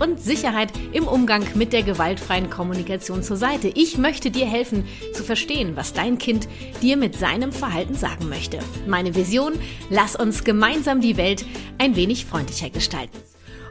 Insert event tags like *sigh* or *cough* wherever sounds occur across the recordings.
und Sicherheit im Umgang mit der gewaltfreien Kommunikation zur Seite. Ich möchte dir helfen zu verstehen, was dein Kind dir mit seinem Verhalten sagen möchte. Meine Vision, lass uns gemeinsam die Welt ein wenig freundlicher gestalten.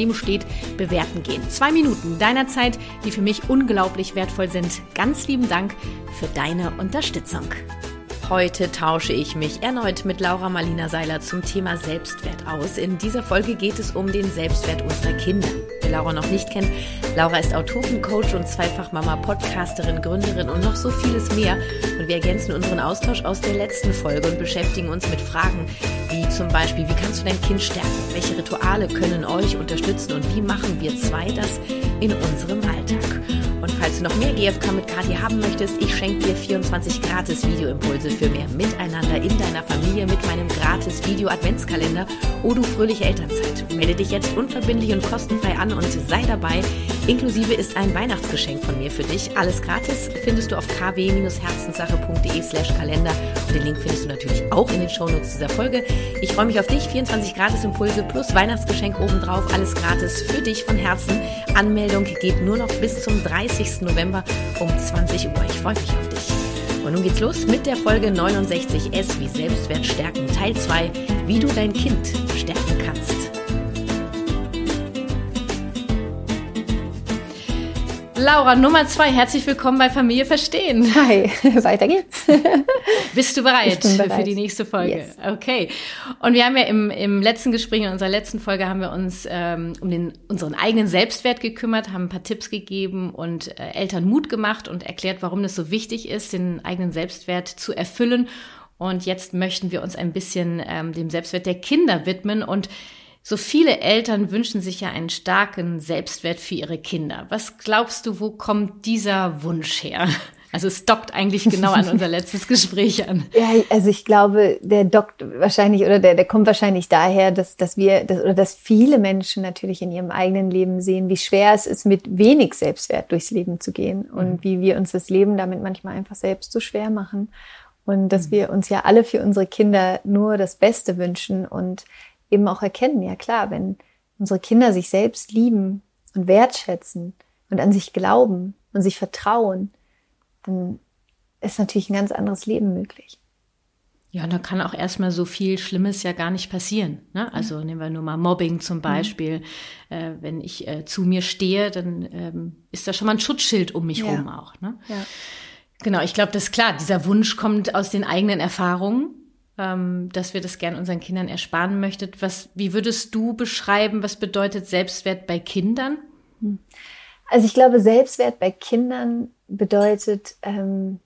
daneben steht, bewerten gehen. Zwei Minuten deiner Zeit, die für mich unglaublich wertvoll sind. Ganz lieben Dank für deine Unterstützung. Heute tausche ich mich erneut mit Laura Marlina Seiler zum Thema Selbstwert aus. In dieser Folge geht es um den Selbstwert unserer Kinder. Wer Laura noch nicht kennt, Laura ist Autorin, Coach und Zweifachmama, Podcasterin, Gründerin und noch so vieles mehr. Und wir ergänzen unseren Austausch aus der letzten Folge und beschäftigen uns mit Fragen wie zum Beispiel, wie kannst du dein Kind stärken? Welche Rituale können euch unterstützen und wie machen wir zwei das in unserem Alltag? Und falls du noch mehr GFK mit Kathi haben möchtest, ich schenke dir 24 gratis Videoimpulse für mehr Miteinander in deiner Familie mit meinem gratis Video-Adventskalender Odu Fröhliche Elternzeit. Melde dich jetzt unverbindlich und kostenfrei an und sei dabei. Inklusive ist ein Weihnachtsgeschenk von mir für dich. Alles gratis findest du auf kw-herzenssache.de slash Kalender und den Link findest du natürlich auch in den Shownotes dieser Folge. Ich freue mich auf dich. 24 gratis Impulse plus Weihnachtsgeschenk obendrauf. Alles gratis für dich von Herzen. Anmeldung geht nur noch bis zum 30. 30. November um 20 Uhr. Ich freue mich auf dich. Und nun geht's los mit der Folge 69S wie Selbstwert stärken, Teil 2, wie du dein Kind stärken kannst. Laura, Nummer zwei, herzlich willkommen bei Familie Verstehen. Hi, *laughs* weiter geht's. *laughs* Bist du bereit, bereit. für die nächste Folge? Yes. Okay. Und wir haben ja im, im letzten Gespräch, in unserer letzten Folge, haben wir uns ähm, um den, unseren eigenen Selbstwert gekümmert, haben ein paar Tipps gegeben und äh, Eltern Mut gemacht und erklärt, warum es so wichtig ist, den eigenen Selbstwert zu erfüllen. Und jetzt möchten wir uns ein bisschen ähm, dem Selbstwert der Kinder widmen und so viele Eltern wünschen sich ja einen starken Selbstwert für ihre Kinder. Was glaubst du, wo kommt dieser Wunsch her? *laughs* Also es dockt eigentlich genau an unser *laughs* letztes Gespräch an. Ja, also ich glaube, der dockt wahrscheinlich oder der, der kommt wahrscheinlich daher, dass, dass wir dass, oder dass viele Menschen natürlich in ihrem eigenen Leben sehen, wie schwer es ist, mit wenig Selbstwert durchs Leben zu gehen und mhm. wie wir uns das Leben damit manchmal einfach selbst so schwer machen und dass mhm. wir uns ja alle für unsere Kinder nur das Beste wünschen und eben auch erkennen, ja klar, wenn unsere Kinder sich selbst lieben und wertschätzen und an sich glauben und sich vertrauen, dann ist natürlich ein ganz anderes Leben möglich. Ja, und da kann auch erstmal so viel Schlimmes ja gar nicht passieren. Ne? Also nehmen wir nur mal Mobbing zum Beispiel. Mhm. Äh, wenn ich äh, zu mir stehe, dann ähm, ist da schon mal ein Schutzschild um mich ja. rum auch. Ne? Ja. Genau, ich glaube, das ist klar. Dieser Wunsch kommt aus den eigenen Erfahrungen ähm, dass wir das gern unseren Kindern ersparen möchtet. Was, wie würdest du beschreiben, was bedeutet Selbstwert bei Kindern? Also ich glaube, Selbstwert bei Kindern bedeutet, ähm,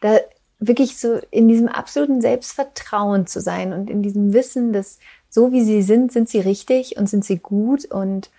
da wirklich so in diesem absoluten Selbstvertrauen zu sein und in diesem Wissen, dass so wie sie sind, sind sie richtig und sind sie gut und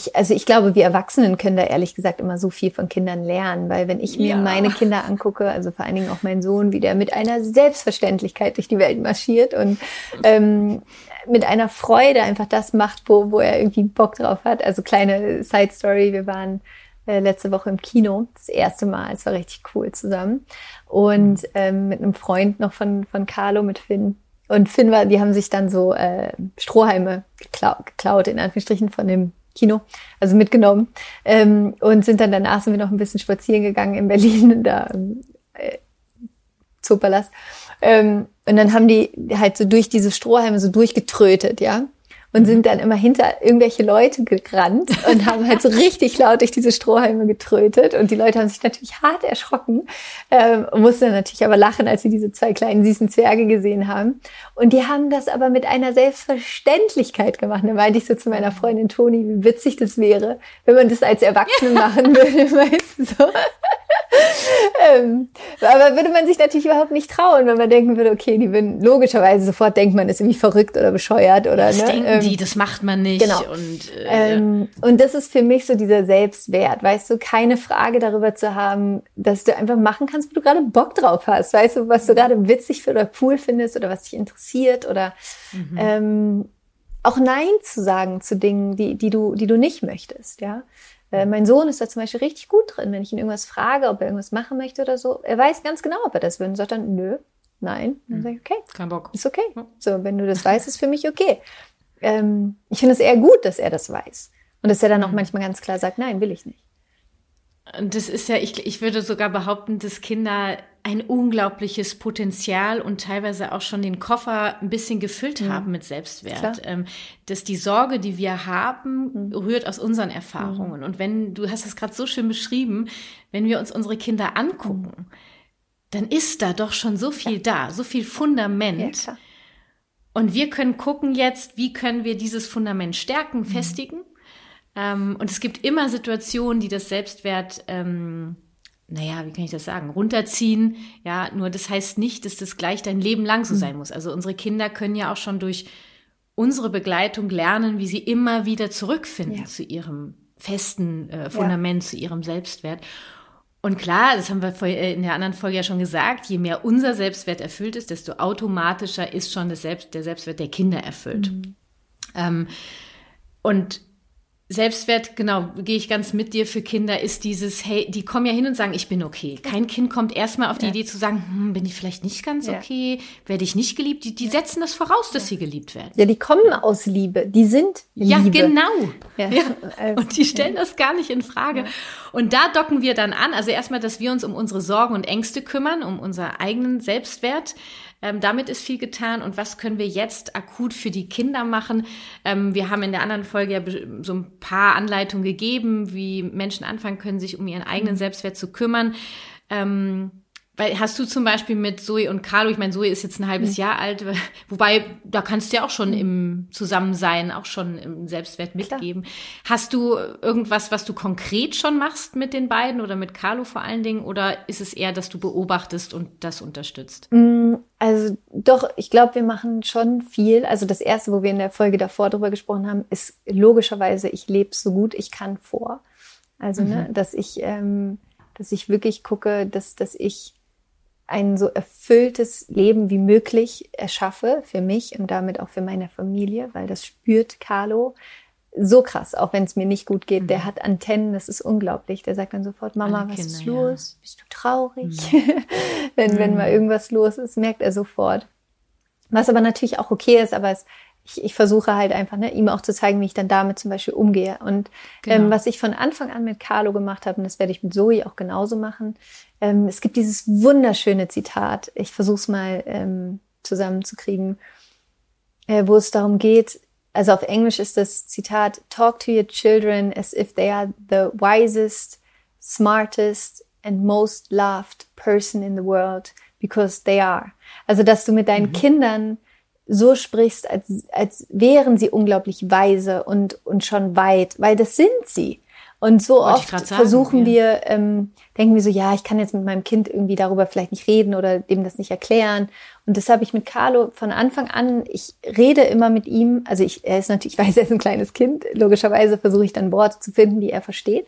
ich, also ich glaube, wir Erwachsenen können da ehrlich gesagt immer so viel von Kindern lernen, weil wenn ich mir ja. meine Kinder angucke, also vor allen Dingen auch mein Sohn, wie der mit einer Selbstverständlichkeit durch die Welt marschiert und ähm, mit einer Freude einfach das macht, wo, wo er irgendwie Bock drauf hat. Also kleine Side Story, wir waren äh, letzte Woche im Kino, das erste Mal, es war richtig cool zusammen und ähm, mit einem Freund noch von, von Carlo, mit Finn. Und Finn war, die haben sich dann so äh, Strohhalme geklaut, geklaut, in Anführungsstrichen, von dem Kino, also mitgenommen. Ähm, und sind dann danach sind wir noch ein bisschen spazieren gegangen in Berlin, da äh, Zoopalast. Ähm, und dann haben die halt so durch diese Strohhalme so durchgetrötet, ja. Und sind dann immer hinter irgendwelche Leute gerannt und haben halt so *laughs* richtig laut durch diese Strohhalme getrötet. Und die Leute haben sich natürlich hart erschrocken, ähm, mussten natürlich aber lachen, als sie diese zwei kleinen süßen Zwerge gesehen haben. Und die haben das aber mit einer Selbstverständlichkeit gemacht. Da meinte ich so zu meiner Freundin Toni, wie witzig das wäre, wenn man das als Erwachsene machen würde, *laughs* weißt du so. *laughs* ähm, aber würde man sich natürlich überhaupt nicht trauen, wenn man denken würde, okay, die würden logischerweise sofort denkt man, ist irgendwie verrückt oder bescheuert oder das ne? denken ähm, die, das macht man nicht. Genau. Und, äh, ähm, und das ist für mich so dieser Selbstwert, weißt du, keine Frage darüber zu haben, dass du einfach machen kannst, wo du gerade Bock drauf hast, weißt du, was du gerade witzig oder cool findest oder was dich interessiert oder mhm. ähm, auch Nein zu sagen zu Dingen, die, die, du, die du nicht möchtest, ja. Äh, mein Sohn ist da zum Beispiel richtig gut drin, wenn ich ihn irgendwas frage, ob er irgendwas machen möchte oder so. Er weiß ganz genau, ob er das will und sagt dann, nö, nein. Dann hm. sage ich, okay. Kein Bock. Ist okay. So, wenn du das weißt, ist für mich okay. Ähm, ich finde es eher gut, dass er das weiß. Und dass er dann auch hm. manchmal ganz klar sagt, nein, will ich nicht. Und das ist ja, ich, ich würde sogar behaupten, dass Kinder ein unglaubliches Potenzial und teilweise auch schon den Koffer ein bisschen gefüllt mhm. haben mit Selbstwert. Ähm, dass die Sorge, die wir haben, mhm. rührt aus unseren Erfahrungen. Mhm. Und wenn, du hast es gerade so schön beschrieben, wenn wir uns unsere Kinder angucken, mhm. dann ist da doch schon so viel ja. da, so viel Fundament. Ja, und wir können gucken jetzt, wie können wir dieses Fundament stärken, mhm. festigen. Ähm, und es gibt immer Situationen, die das Selbstwert ähm, naja, wie kann ich das sagen, runterziehen. Ja, nur das heißt nicht, dass das gleich dein Leben lang so hm. sein muss. Also unsere Kinder können ja auch schon durch unsere Begleitung lernen, wie sie immer wieder zurückfinden ja. zu ihrem festen äh, Fundament, ja. zu ihrem Selbstwert. Und klar, das haben wir äh, in der anderen Folge ja schon gesagt, je mehr unser Selbstwert erfüllt ist, desto automatischer ist schon das Selbst, der Selbstwert der Kinder erfüllt. Mhm. Ähm, und Selbstwert, genau, gehe ich ganz mit dir für Kinder, ist dieses, hey, die kommen ja hin und sagen, ich bin okay. Kein Kind kommt erstmal auf die ja. Idee zu sagen, hm, bin ich vielleicht nicht ganz ja. okay, werde ich nicht geliebt. Die, die setzen das voraus, dass sie geliebt werden. Ja, die kommen aus Liebe, die sind Liebe. Ja, genau. Ja. *laughs* Und die stellen das gar nicht in Frage. Und da docken wir dann an, also erstmal, dass wir uns um unsere Sorgen und Ängste kümmern, um unseren eigenen Selbstwert. Ähm, damit ist viel getan. Und was können wir jetzt akut für die Kinder machen? Ähm, wir haben in der anderen Folge ja so ein paar Anleitungen gegeben, wie Menschen anfangen können, sich um ihren eigenen mhm. Selbstwert zu kümmern. Ähm, weil hast du zum Beispiel mit Zoe und Carlo, ich meine, Zoe ist jetzt ein halbes mhm. Jahr alt, wobei da kannst du ja auch schon mhm. im Zusammensein, auch schon im Selbstwert mitgeben. Klar. Hast du irgendwas, was du konkret schon machst mit den beiden oder mit Carlo vor allen Dingen? Oder ist es eher, dass du beobachtest und das unterstützt? Mm, also doch, ich glaube, wir machen schon viel. Also das Erste, wo wir in der Folge davor drüber gesprochen haben, ist logischerweise, ich lebe so gut ich kann vor. Also, ne, mhm. ne, dass ich, ähm, dass ich wirklich gucke, dass, dass ich ein so erfülltes Leben wie möglich erschaffe für mich und damit auch für meine Familie, weil das spürt Carlo so krass, auch wenn es mir nicht gut geht. Mhm. Der hat Antennen, das ist unglaublich. Der sagt dann sofort, Mama, Alle was Kinder, ist los? Ja. Bist du traurig? Mhm. *laughs* wenn, wenn mal mhm. irgendwas los ist, merkt er sofort. Was aber natürlich auch okay ist, aber es ich, ich versuche halt einfach, ne, ihm auch zu zeigen, wie ich dann damit zum Beispiel umgehe. Und ähm, genau. ähm, was ich von Anfang an mit Carlo gemacht habe, und das werde ich mit Zoe auch genauso machen, ähm, es gibt dieses wunderschöne Zitat, ich versuche es mal ähm, zusammenzukriegen, äh, wo es darum geht, also auf Englisch ist das Zitat, talk to your children as if they are the wisest, smartest and most loved person in the world, because they are. Also, dass du mit deinen mhm. Kindern so sprichst, als, als wären sie unglaublich weise und, und schon weit, weil das sind sie. Und so Wollte oft sagen, versuchen ja. wir, ähm, denken wir so, ja, ich kann jetzt mit meinem Kind irgendwie darüber vielleicht nicht reden oder dem das nicht erklären. Und das habe ich mit Carlo von Anfang an, ich rede immer mit ihm, also ich, er ist natürlich, ich *laughs* weiß, er ist ein kleines Kind, logischerweise versuche ich dann Worte zu finden, die er versteht.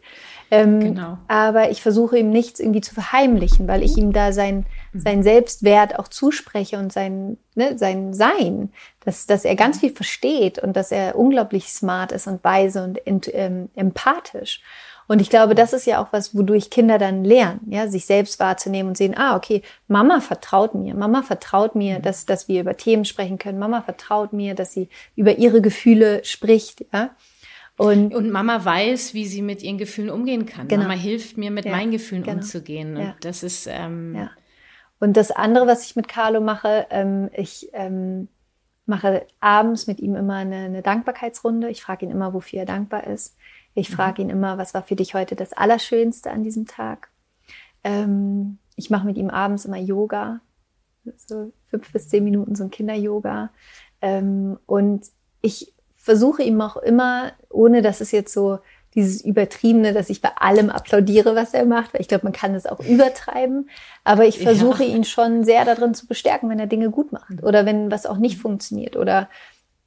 Ähm, genau. Aber ich versuche ihm nichts irgendwie zu verheimlichen, weil ich ihm da sein, mhm. sein Selbstwert auch zuspreche und sein, ne, sein Sein, dass, dass er ganz viel versteht und dass er unglaublich smart ist und weise und ähm, empathisch. Und ich glaube, das ist ja auch was, wodurch Kinder dann lernen, ja, sich selbst wahrzunehmen und sehen, ah, okay, Mama vertraut mir, Mama vertraut mir, mhm. dass, dass wir über Themen sprechen können, Mama vertraut mir, dass sie über ihre Gefühle spricht, ja. Und, und Mama weiß, wie sie mit ihren Gefühlen umgehen kann. Genau. Mama hilft mir, mit ja, meinen Gefühlen genau. umzugehen. Und ja. das ist. Ähm, ja. Und das andere, was ich mit Carlo mache, ähm, ich ähm, mache abends mit ihm immer eine, eine Dankbarkeitsrunde. Ich frage ihn immer, wofür er dankbar ist. Ich mhm. frage ihn immer, was war für dich heute das Allerschönste an diesem Tag? Ähm, ich mache mit ihm abends immer Yoga, so fünf bis zehn Minuten so ein Kinder-Yoga. Ähm, und ich versuche ihm auch immer, ohne dass es jetzt so dieses Übertriebene, dass ich bei allem applaudiere, was er macht, weil ich glaube, man kann das auch übertreiben. Aber ich versuche ja. ihn schon sehr darin zu bestärken, wenn er Dinge gut macht oder wenn was auch nicht funktioniert oder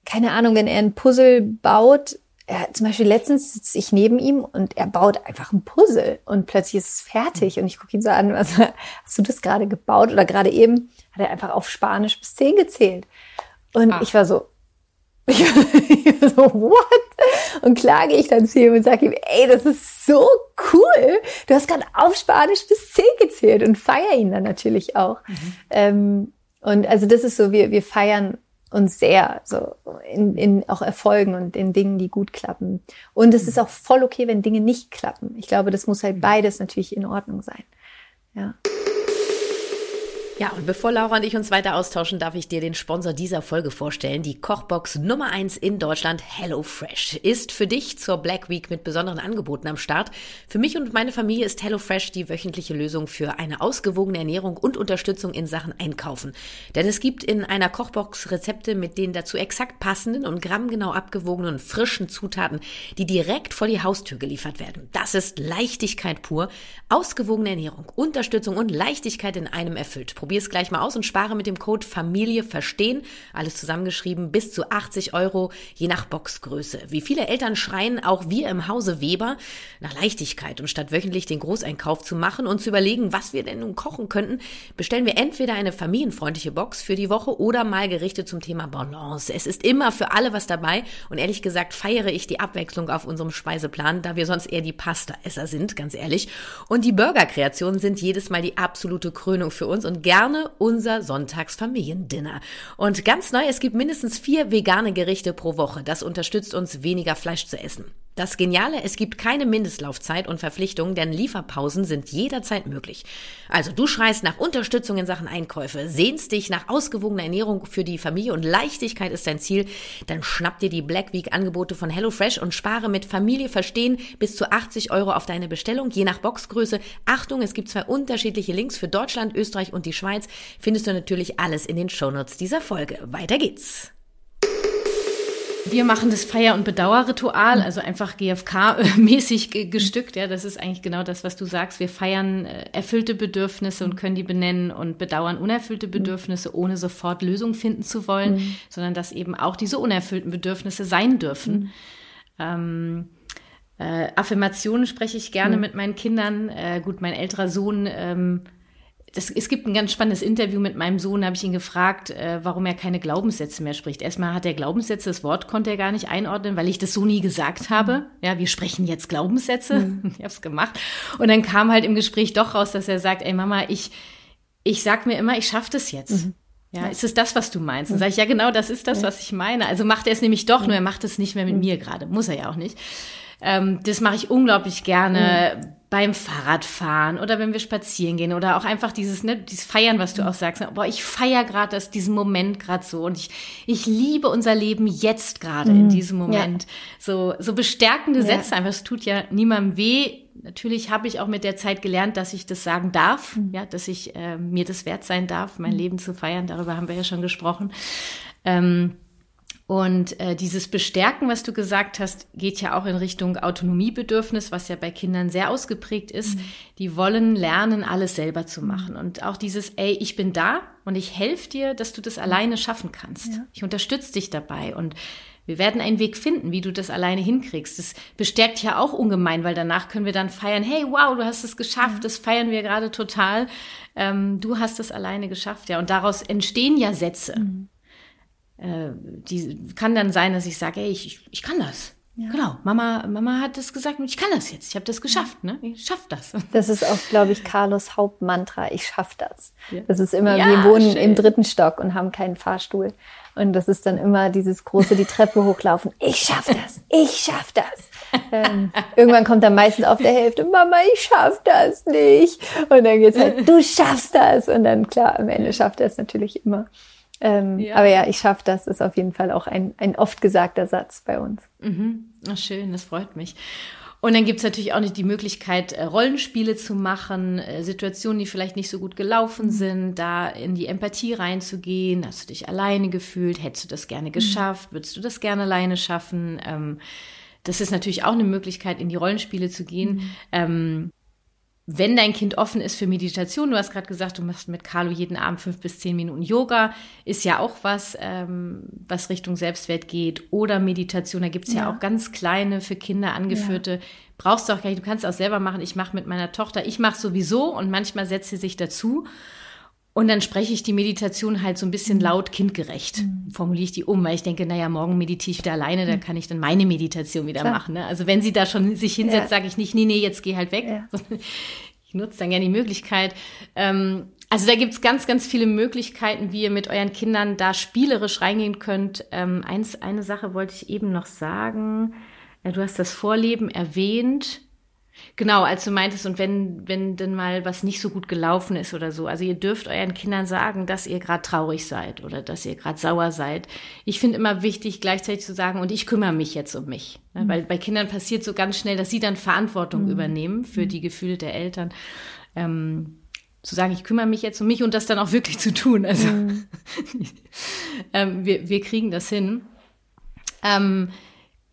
keine Ahnung, wenn er ein Puzzle baut. Er, zum Beispiel letztens sitze ich neben ihm und er baut einfach ein Puzzle und plötzlich ist es fertig und ich gucke ihn so an, was, hast du das gerade gebaut oder gerade eben hat er einfach auf Spanisch bis zehn gezählt. Und Ach. ich war so, ich war *laughs* so, what? Und klage ich dann zu ihm und sage ihm, ey, das ist so cool. Du hast gerade auf Spanisch bis zehn gezählt und feier ihn dann natürlich auch. Mhm. Ähm, und also das ist so, wir, wir feiern uns sehr, so in, in auch Erfolgen und in Dingen, die gut klappen. Und es mhm. ist auch voll okay, wenn Dinge nicht klappen. Ich glaube, das muss halt mhm. beides natürlich in Ordnung sein. Ja. Ja, und bevor Laura und ich uns weiter austauschen, darf ich dir den Sponsor dieser Folge vorstellen. Die Kochbox Nummer eins in Deutschland, HelloFresh, ist für dich zur Black Week mit besonderen Angeboten am Start. Für mich und meine Familie ist HelloFresh die wöchentliche Lösung für eine ausgewogene Ernährung und Unterstützung in Sachen Einkaufen. Denn es gibt in einer Kochbox Rezepte mit den dazu exakt passenden und grammgenau abgewogenen frischen Zutaten, die direkt vor die Haustür geliefert werden. Das ist Leichtigkeit pur. Ausgewogene Ernährung, Unterstützung und Leichtigkeit in einem erfüllt. Probier es gleich mal aus und spare mit dem Code Familie verstehen, alles zusammengeschrieben, bis zu 80 Euro, je nach Boxgröße. Wie viele Eltern schreien auch wir im Hause Weber nach Leichtigkeit und statt wöchentlich den Großeinkauf zu machen und zu überlegen, was wir denn nun kochen könnten, bestellen wir entweder eine familienfreundliche Box für die Woche oder mal Gerichte zum Thema Balance. Es ist immer für alle was dabei und ehrlich gesagt feiere ich die Abwechslung auf unserem Speiseplan, da wir sonst eher die Pasta-Esser sind, ganz ehrlich. Und die Burger-Kreationen sind jedes Mal die absolute Krönung für uns und gerne gerne unser Sonntagsfamiliendinner. Und ganz neu, es gibt mindestens vier vegane Gerichte pro Woche. Das unterstützt uns, weniger Fleisch zu essen. Das Geniale, es gibt keine Mindestlaufzeit und Verpflichtung, denn Lieferpausen sind jederzeit möglich. Also du schreist nach Unterstützung in Sachen Einkäufe, sehnst dich nach ausgewogener Ernährung für die Familie und Leichtigkeit ist dein Ziel, dann schnapp dir die Black Week Angebote von HelloFresh und spare mit Familie verstehen bis zu 80 Euro auf deine Bestellung, je nach Boxgröße. Achtung, es gibt zwei unterschiedliche Links für Deutschland, Österreich und die Schweiz. Findest du natürlich alles in den Shownotes dieser Folge. Weiter geht's. Wir machen das Feier- und Bedauerritual, also einfach GFK-mäßig *laughs* gestückt. Ja, das ist eigentlich genau das, was du sagst. Wir feiern äh, erfüllte Bedürfnisse und können die benennen und bedauern unerfüllte Bedürfnisse, ohne sofort Lösungen finden zu wollen, mhm. sondern dass eben auch diese unerfüllten Bedürfnisse sein dürfen. Mhm. Ähm, äh, Affirmationen spreche ich gerne mhm. mit meinen Kindern. Äh, gut, mein älterer Sohn ähm, das, es gibt ein ganz spannendes Interview mit meinem Sohn, da habe ich ihn gefragt, äh, warum er keine Glaubenssätze mehr spricht. Erstmal hat er Glaubenssätze, das Wort konnte er gar nicht einordnen, weil ich das so nie gesagt habe. Ja, wir sprechen jetzt Glaubenssätze. Mhm. *laughs* Ich habe es gemacht. Und dann kam halt im Gespräch doch raus, dass er sagt, ey Mama, ich, ich sag mir immer, ich schaffe das jetzt. Mhm. Ja, ist es das, was du meinst? Dann sage ich, ja genau, das ist das, was ich meine. Also macht er es nämlich doch, nur er macht es nicht mehr mit mir gerade. Muss er ja auch nicht. Ähm, das mache ich unglaublich gerne mhm. Beim Fahrradfahren oder wenn wir spazieren gehen oder auch einfach dieses, ne, dieses Feiern, was du mhm. auch sagst. Ne? Boah, ich feier gerade diesen Moment gerade so und ich, ich liebe unser Leben jetzt gerade mhm. in diesem Moment. Ja. So, so bestärkende ja. Sätze einfach. Es tut ja niemandem weh. Natürlich habe ich auch mit der Zeit gelernt, dass ich das sagen darf, mhm. ja, dass ich äh, mir das wert sein darf, mein mhm. Leben zu feiern. Darüber haben wir ja schon gesprochen. Ähm, und äh, dieses Bestärken, was du gesagt hast, geht ja auch in Richtung Autonomiebedürfnis, was ja bei Kindern sehr ausgeprägt ist. Mhm. Die wollen lernen, alles selber zu machen. Und auch dieses, ey, ich bin da und ich helfe dir, dass du das alleine schaffen kannst. Ja. Ich unterstütze dich dabei und wir werden einen Weg finden, wie du das alleine hinkriegst. Das bestärkt ja auch ungemein, weil danach können wir dann feiern, hey, wow, du hast es geschafft, das feiern wir gerade total. Ähm, du hast es alleine geschafft, ja. Und daraus entstehen ja Sätze. Mhm äh, die kann dann sein, dass ich sage, ey, ich, ich kann das. Ja. Genau, Mama, Mama hat das gesagt und ich kann das jetzt. Ich habe das geschafft, ne? Ich schaff das. *laughs* Das ist auch, glaube ich, Carlos Hauptmantra. Ich schaff das. Ja. Das ist immer, ja, wir wohnen schön. im dritten Stock und haben keinen Fahrstuhl. Und das ist dann immer dieses große, die Treppe hochlaufen. Ich schaff das. Ich schaff das. ähm, irgendwann kommt dann meistens auf der Hälfte, Mama, ich schaff das nicht. Und dann geht's halt, du schaffst das. Und dann, klar, am Ende schafft er es natürlich immer. Ähm, ja. Aber ja, ich schaffe das, ist auf jeden Fall auch ein, ein oft gesagter Satz bei uns. Mhm. Ach, schön, das freut mich. Und dann gibt's natürlich auch nicht die Möglichkeit, äh, Rollenspiele zu machen, äh, Situationen, die vielleicht nicht so gut gelaufen mhm. sind, da in die Empathie reinzugehen. Hast du dich alleine gefühlt? Hättest du das gerne mhm. geschafft? Würdest du das gerne alleine schaffen? Ähm, das ist natürlich auch eine Möglichkeit, in die Rollenspiele zu gehen. Mhm. Wenn dein Kind offen ist für Meditation, du hast gerade gesagt, du machst mit Carlo jeden Abend fünf bis zehn Minuten Yoga, ist ja auch was, ähm, was Richtung Selbstwert geht. Oder Meditation, da gibt's ja. ja auch ganz kleine für Kinder angeführte. Ja. Brauchst du auch gar nicht, du kannst auch selber machen. Ich mache mit meiner Tochter, ich mache sowieso und manchmal setzt sie sich dazu. Und dann spreche ich die Meditation halt so ein bisschen mhm. laut kindgerecht, mhm. formuliere ich die um, weil ich denke, naja, morgen meditiere ich wieder alleine, da mhm. kann ich dann meine Meditation wieder Klar. machen. Ne? Also wenn sie da schon sich hinsetzt, ja. sage ich nicht, nee, nee, jetzt geh halt weg. Ja. *laughs* Ich nutze dann gerne die Möglichkeit. Ähm, also da gibt's ganz, ganz viele Möglichkeiten, wie ihr mit euren Kindern da spielerisch reingehen könnt. Ähm, eins, eine Sache wollte ich eben noch sagen. Ja, du hast das Vorleben erwähnt. Genau, als du meintest, und wenn, wenn denn mal was nicht so gut gelaufen ist oder so. Also ihr dürft euren Kindern sagen, dass ihr gerade traurig seid oder dass ihr gerade sauer seid. Ich finde immer wichtig, gleichzeitig zu sagen, und ich kümmere mich jetzt um mich. Mhm. Weil bei Kindern passiert so ganz schnell, dass sie dann Verantwortung mhm. übernehmen für mhm. die Gefühle der Eltern. Ähm, zu sagen, ich kümmere mich jetzt um mich und das dann auch wirklich zu tun. Also mhm. *laughs* ähm, wir, wir kriegen das hin. Ähm,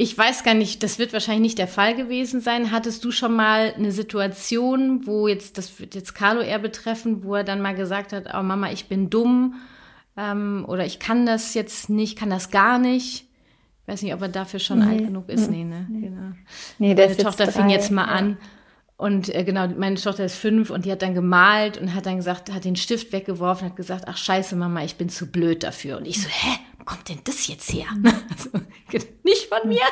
ich weiß gar nicht, das wird wahrscheinlich nicht der Fall gewesen sein. Hattest du schon mal eine Situation, wo jetzt, das wird jetzt Carlo eher betreffen, wo er dann mal gesagt hat, oh Mama, ich bin dumm ähm, oder ich kann das jetzt nicht, kann das gar nicht. Ich weiß nicht, ob er dafür schon nee. alt genug ist. Nee, ne? Nee, genau. nee Meine Tochter fing jetzt mal ja. Und äh, genau, meine Tochter ist fünf und die hat dann gemalt und hat dann gesagt, hat den Stift weggeworfen, hat gesagt, ach scheiße, Mama, ich bin zu blöd dafür. Und ich so, hä? wo kommt denn das jetzt her? Mhm. *laughs* Also, nicht von mir.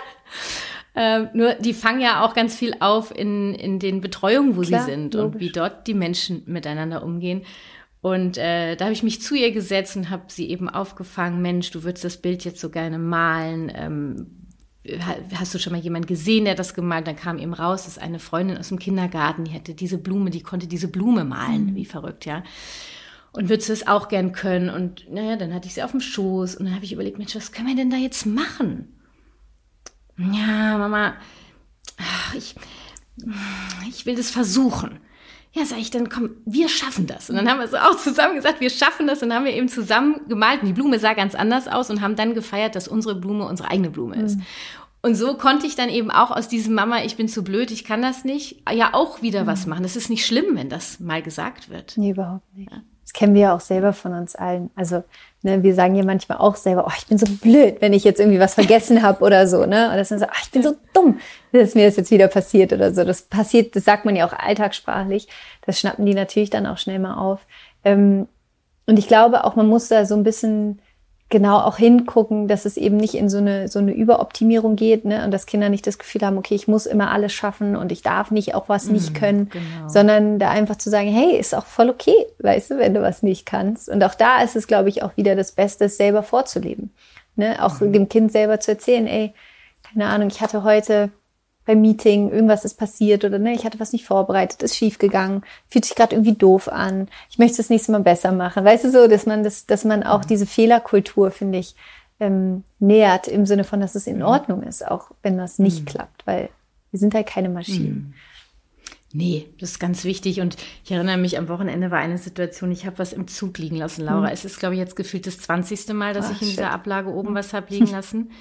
Ähm, nur die fangen ja auch ganz viel auf in, in den Betreuungen, wo Klar, sie sind logisch. und wie dort die Menschen miteinander umgehen. Und äh, da habe ich mich zu ihr gesetzt und habe sie eben aufgefangen, Mensch, du würdest das Bild jetzt so gerne malen. Ähm, hast du schon mal jemanden gesehen, der das gemalt? Dann kam eben raus, dass eine Freundin aus dem Kindergarten, die hätte diese Blume, die konnte diese Blume malen, mhm. wie verrückt, ja und würdest du es auch gern können? Und naja, dann hatte ich sie auf dem Schoß und dann habe ich überlegt, Mensch, was können wir denn da jetzt machen? Ja, Mama, ich, ich will das versuchen. Ja, sag ich, dann komm, wir schaffen das. Und dann haben wir so auch zusammen gesagt, wir schaffen das. Und dann haben wir eben zusammen gemalt. Und die Blume sah ganz anders aus und haben dann gefeiert, dass unsere Blume unsere eigene Blume ist. Mhm. Und so konnte ich dann eben auch aus diesem Mama, ich bin zu blöd, ich kann das nicht, ja auch wieder mhm. was machen. Es ist nicht schlimm, wenn das mal gesagt wird. Nee, überhaupt nicht. Ja. Das kennen wir ja auch selber von uns allen. Also ne, wir sagen ja manchmal auch selber, oh, ich bin so blöd, wenn ich jetzt irgendwie was vergessen habe oder so. Ne? Das ist so, oh, ich bin so dumm, dass mir das jetzt wieder passiert oder so. Das passiert, das sagt man ja auch alltagssprachlich. Das schnappen die natürlich dann auch schnell mal auf. Ähm, und ich glaube auch, man muss da so ein bisschen genau auch hingucken, dass es eben nicht in so eine, so eine Überoptimierung geht ne? und dass Kinder nicht das Gefühl haben, okay, ich muss immer alles schaffen und ich darf nicht auch was nicht mhm, können, genau. sondern da einfach zu sagen, hey, ist auch voll okay, weißt du, wenn du was nicht kannst. Und auch da ist es, glaube ich, auch wieder das Beste, es selber vorzuleben. Ne? Auch mhm. dem Kind selber zu erzählen, ey, keine Ahnung, ich hatte heute beim Meeting, irgendwas ist passiert oder ne, ich hatte was nicht vorbereitet, ist schief gegangen, fühlt sich gerade irgendwie doof an. Ich möchte es das nächste Mal besser machen. Weißt du so, dass man das, dass man auch mhm. diese Fehlerkultur, finde ich, ähm, nähert im Sinne von, dass es in mhm. Ordnung ist, auch wenn das nicht mhm. klappt, weil wir sind halt keine Maschinen. Mhm. Nee, das ist ganz wichtig. Und ich erinnere mich, am Wochenende war eine Situation, ich habe was im Zug liegen lassen, Laura. Mhm. Es ist, glaube ich, jetzt gefühlt das 20. Mal, dass Ach, ich in dieser Ablage oben was habe liegen lassen. *laughs*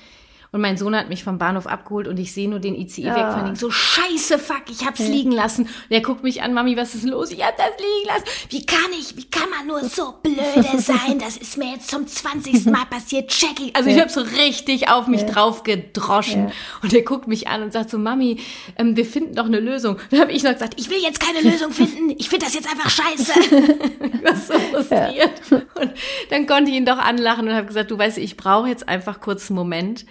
Und mein Sohn hat mich vom Bahnhof abgeholt und ich sehe nur den ICE ja. wegfahren. So, scheiße, fuck, ich hab's ja. liegen lassen. Und er guckt mich an, Mami, was ist los? Ich hab das liegen lassen. Wie kann ich, wie kann man nur so blöde *laughs* sein? Das ist mir jetzt zum 20. Mal passiert. Check ich. Also ja. ich habe so richtig auf mich drauf gedroschen. Und er guckt mich an und sagt so, Mami, ähm, wir finden doch eine Lösung. dann habe ich noch gesagt, ich will jetzt keine Lösung finden. Ich finde das jetzt einfach scheiße. *laughs* ich war so frustriert. Und dann konnte ich ihn doch anlachen und habe gesagt, du weißt, ich brauche jetzt einfach kurz einen Moment.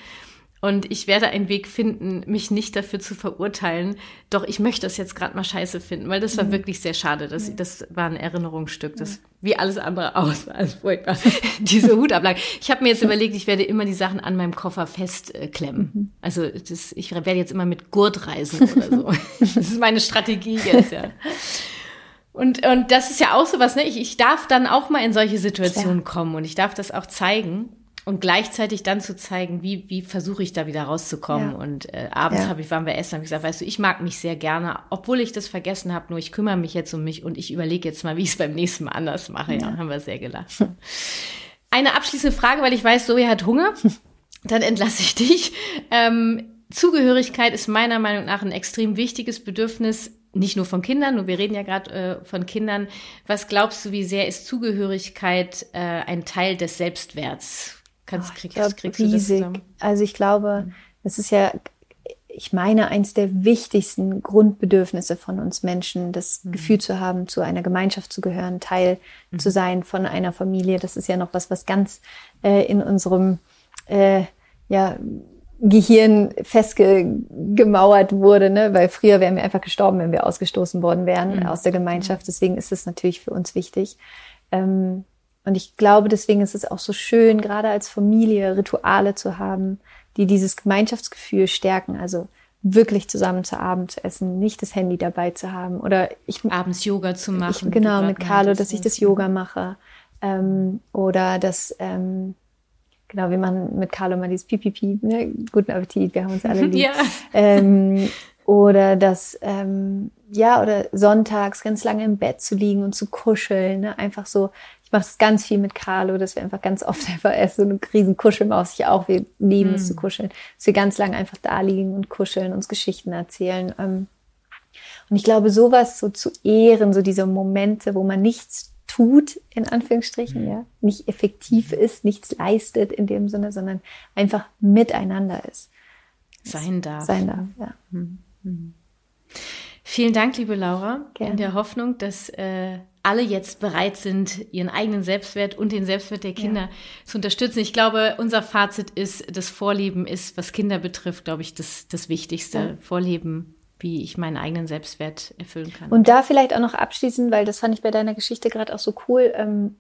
Und ich werde einen Weg finden, mich nicht dafür zu verurteilen. Doch ich möchte das jetzt gerade mal scheiße finden, weil das war mhm. wirklich sehr schade. Das, das war ein Erinnerungsstück, das wie alles andere aus. *laughs* Also furchtbar. Diese Hutablage. Ich habe mir jetzt *laughs* überlegt, ich werde immer die Sahmen an meinem Koffer festklemmen. Äh, mhm. Also das, ich werde jetzt immer mit Gurt reisen oder so. *laughs* das ist meine Strategie jetzt, ja. Und, und das ist ja auch so was, ne? Ich, ich darf dann auch mal in solche Situationen Klar. kommen und ich darf das auch zeigen und gleichzeitig dann zu zeigen, wie, wie versuche ich da wieder rauszukommen. Ja. Und äh, abends ja. habe ich, waren wir essen, habe ich gesagt, weißt du, ich mag mich sehr gerne, obwohl ich das vergessen habe, nur ich kümmere mich jetzt um mich und ich überlege jetzt mal, wie ich es beim nächsten Mal anders mache. Ja, ja haben wir sehr gelacht. Eine abschließende Frage, weil ich weiß, Zoe hat Hunger. *laughs* Dann entlasse ich dich. Ähm, Zugehörigkeit ist meiner Meinung nach ein extrem wichtiges Bedürfnis, nicht nur von Kindern, nur wir reden ja gerade äh, von Kindern. Was glaubst du, wie sehr ist Zugehörigkeit äh, ein Teil des Selbstwerts? Kannst, kriegst, glaub, kriegst riesig. Also ich glaube, das ist ja, ich meine, eins der wichtigsten Grundbedürfnisse von uns Menschen, das mhm. Gefühl zu haben, zu einer Gemeinschaft zu gehören, Teil mhm. zu sein von einer Familie. Das ist ja noch was, was ganz äh, in unserem äh, ja, Gehirn festgemauert wurde, ne? weil früher wären wir einfach gestorben, wenn wir ausgestoßen worden wären mhm. aus der Gemeinschaft. Deswegen ist es natürlich für uns wichtig. Ähm, und ich glaube, deswegen ist es auch so schön, gerade als Familie Rituale zu haben, die dieses Gemeinschaftsgefühl stärken. Also wirklich zusammen zu Abend zu essen, nicht das Handy dabei zu haben oder ich abends Yoga zu machen. Ich, genau mit Carlo, dass ich das Yoga mache ähm, oder dass ähm, genau wir machen mit Carlo mal dieses Pipipi, ne? guten Appetit, wir haben uns alle *laughs* lieb. ja. Ähm, oder das ähm, ja oder sonntags ganz lange im Bett zu liegen und zu kuscheln, ne? einfach so ich mache das ganz viel mit Carlo, dass wir einfach ganz oft *laughs* einfach erst so eine riesen Kuschelmaus, ich auch, wir lieben mm. es zu hm. kuscheln, dass wir ganz lange einfach da liegen und kuscheln, uns Geschichten erzählen. Ähm. Und ich glaube, sowas so zu ehren, so diese Momente, wo man nichts tut, in Anführungsstrichen, mm. ja, nicht effektiv ist, nichts leistet in dem Sinne, sondern einfach miteinander ist. Sein darf. Sein darf, ja. Mhm. Vielen Dank, liebe Laura, Gerne. in der Hoffnung, dass äh, alle jetzt bereit sind, ihren eigenen Selbstwert und den Selbstwert der Kinder ja. zu unterstützen. Ich glaube, unser Fazit ist, das Vorleben ist, was Kinder betrifft, glaube ich, das, das Wichtigste. Ja. Vorleben, wie ich meinen eigenen Selbstwert erfüllen kann. Und da vielleicht auch noch abschließen, weil das fand ich bei deiner Geschichte gerade auch so cool. Ähm,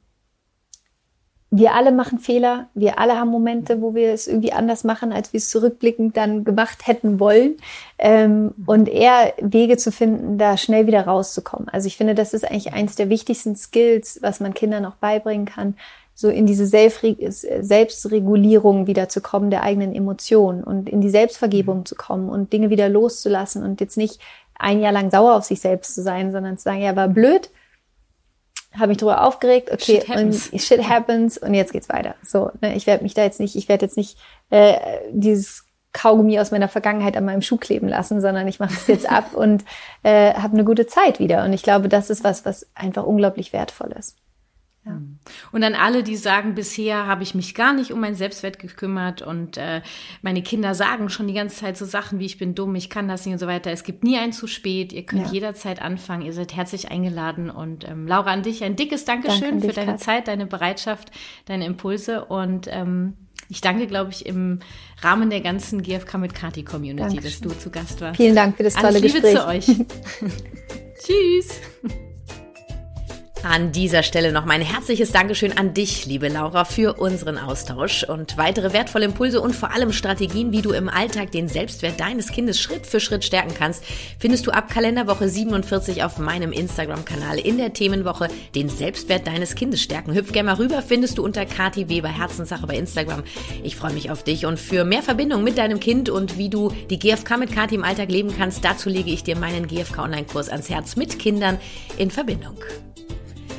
wir alle machen Fehler, wir alle haben Momente, wo wir es irgendwie anders machen, als wir es zurückblickend dann gemacht hätten wollen. Ähm, und eher Wege zu finden, da schnell wieder rauszukommen. Also ich finde, das ist eigentlich eins der wichtigsten Skills, was man Kindern auch beibringen kann, so in diese Selbstregulierung wieder zu kommen der eigenen Emotionen und in die Selbstvergebung zu kommen und Dinge wieder loszulassen und jetzt nicht ein Jahr lang sauer auf sich selbst zu sein, sondern zu sagen, ja, war blöd, habe mich darüber aufgeregt, okay, shit happens. und *laughs* shit happens und jetzt geht's weiter. So, ne, ich werde mich da jetzt nicht, ich werde jetzt nicht äh, dieses Kaugummi aus meiner Vergangenheit an meinem Schuh kleben lassen, sondern ich mache es jetzt ab *laughs* und äh, habe eine gute Zeit wieder. Und ich glaube, das ist was, was einfach unglaublich wertvoll ist. Ja. Mhm. Und an alle, die sagen, bisher habe ich mich gar nicht um mein Selbstwert gekümmert und äh, meine Kinder sagen schon die ganze Zeit so Sachen wie ich bin dumm, ich kann das nicht und so weiter. Es gibt nie ein zu spät. Ihr könnt ja. jederzeit anfangen. Ihr seid herzlich eingeladen. Und ähm, Laura, an dich ein dickes Dankeschön Danke für deine Kat. Zeit, deine Bereitschaft, deine Impulse und ähm, ich danke, glaube ich, im Rahmen der ganzen GFK mit Kati Community, Dankeschön. dass du zu Gast warst. Vielen Dank für das tolle Alles Liebe Gespräch. zu euch. *laughs* Tschüss. An dieser Stelle noch mein herzliches Dankeschön an dich, liebe Laura, für unseren Austausch und weitere wertvolle Impulse und vor allem Strategien, wie du im Alltag den Selbstwert deines Kindes Schritt für Schritt stärken kannst, findest du ab Kalenderwoche 47 auf meinem Instagram-Kanal in der Themenwoche den Selbstwert deines Kindes stärken. Hüpf gerne mal rüber, findest du unter Kati Weber Herzenssache bei Instagram. Ich freue mich auf dich und für mehr Verbindung mit deinem Kind und wie du die GFK mit Kati im Alltag leben kannst, dazu lege ich dir meinen GFK Online-Kurs ans Herz mit Kindern in Verbindung.